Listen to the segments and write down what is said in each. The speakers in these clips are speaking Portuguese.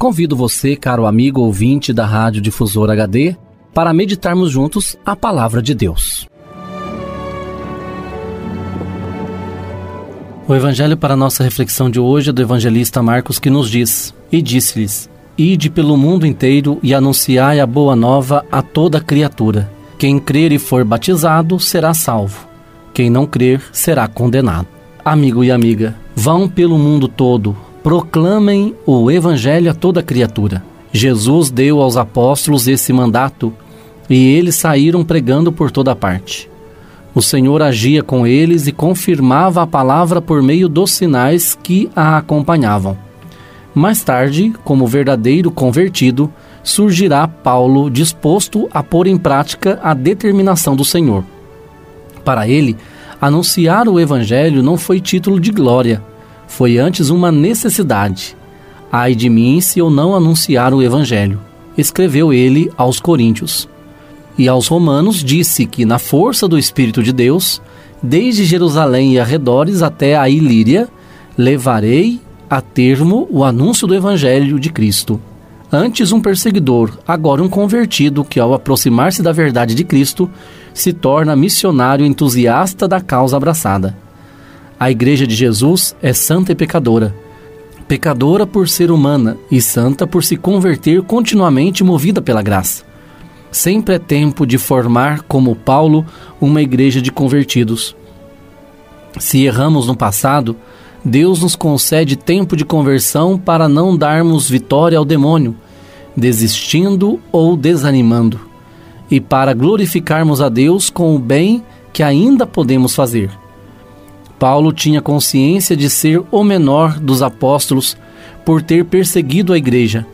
Convido você, caro amigo ouvinte da Rádio Difusor HD, para meditarmos juntos a palavra de Deus. O evangelho para nossa reflexão de hoje é do evangelista Marcos que nos diz: E disse-lhes: Ide pelo mundo inteiro e anunciai a boa nova a toda criatura. Quem crer e for batizado será salvo. Quem não crer será condenado. Amigo e amiga, vão pelo mundo todo proclamem o Evangelho a toda criatura. Jesus deu aos apóstolos esse mandato e eles saíram pregando por toda parte. O Senhor agia com eles e confirmava a palavra por meio dos sinais que a acompanhavam. Mais tarde, como verdadeiro convertido, surgirá Paulo disposto a pôr em prática a determinação do Senhor. Para ele, anunciar o Evangelho não foi título de glória, foi antes uma necessidade. Ai de mim se eu não anunciar o Evangelho, escreveu ele aos Coríntios. E aos Romanos disse que, na força do Espírito de Deus, desde Jerusalém e arredores até a Ilíria, levarei a termo o anúncio do Evangelho de Cristo. Antes um perseguidor, agora um convertido que, ao aproximar-se da verdade de Cristo, se torna missionário entusiasta da causa abraçada. A Igreja de Jesus é santa e pecadora. Pecadora por ser humana e santa por se converter continuamente movida pela graça. Sempre é tempo de formar, como Paulo, uma igreja de convertidos. Se erramos no passado, Deus nos concede tempo de conversão para não darmos vitória ao demônio, desistindo ou desanimando, e para glorificarmos a Deus com o bem que ainda podemos fazer. Paulo tinha consciência de ser o menor dos apóstolos por ter perseguido a igreja,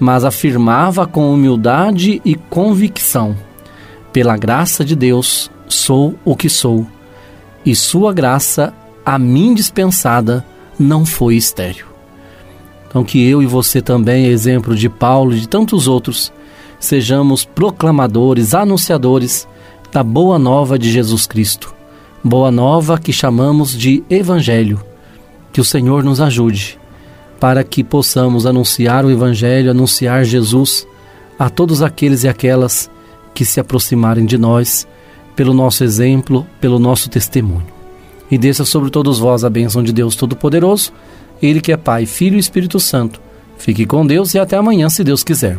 mas afirmava com humildade e convicção: Pela graça de Deus, sou o que sou, e Sua graça, a mim dispensada, não foi estéril. Então, que eu e você também, exemplo de Paulo e de tantos outros, sejamos proclamadores, anunciadores da boa nova de Jesus Cristo boa nova que chamamos de Evangelho. Que o Senhor nos ajude para que possamos anunciar o Evangelho, anunciar Jesus a todos aqueles e aquelas que se aproximarem de nós pelo nosso exemplo, pelo nosso testemunho. E desça sobre todos vós a bênção de Deus Todo-Poderoso, Ele que é Pai, Filho e Espírito Santo. Fique com Deus e até amanhã, se Deus quiser.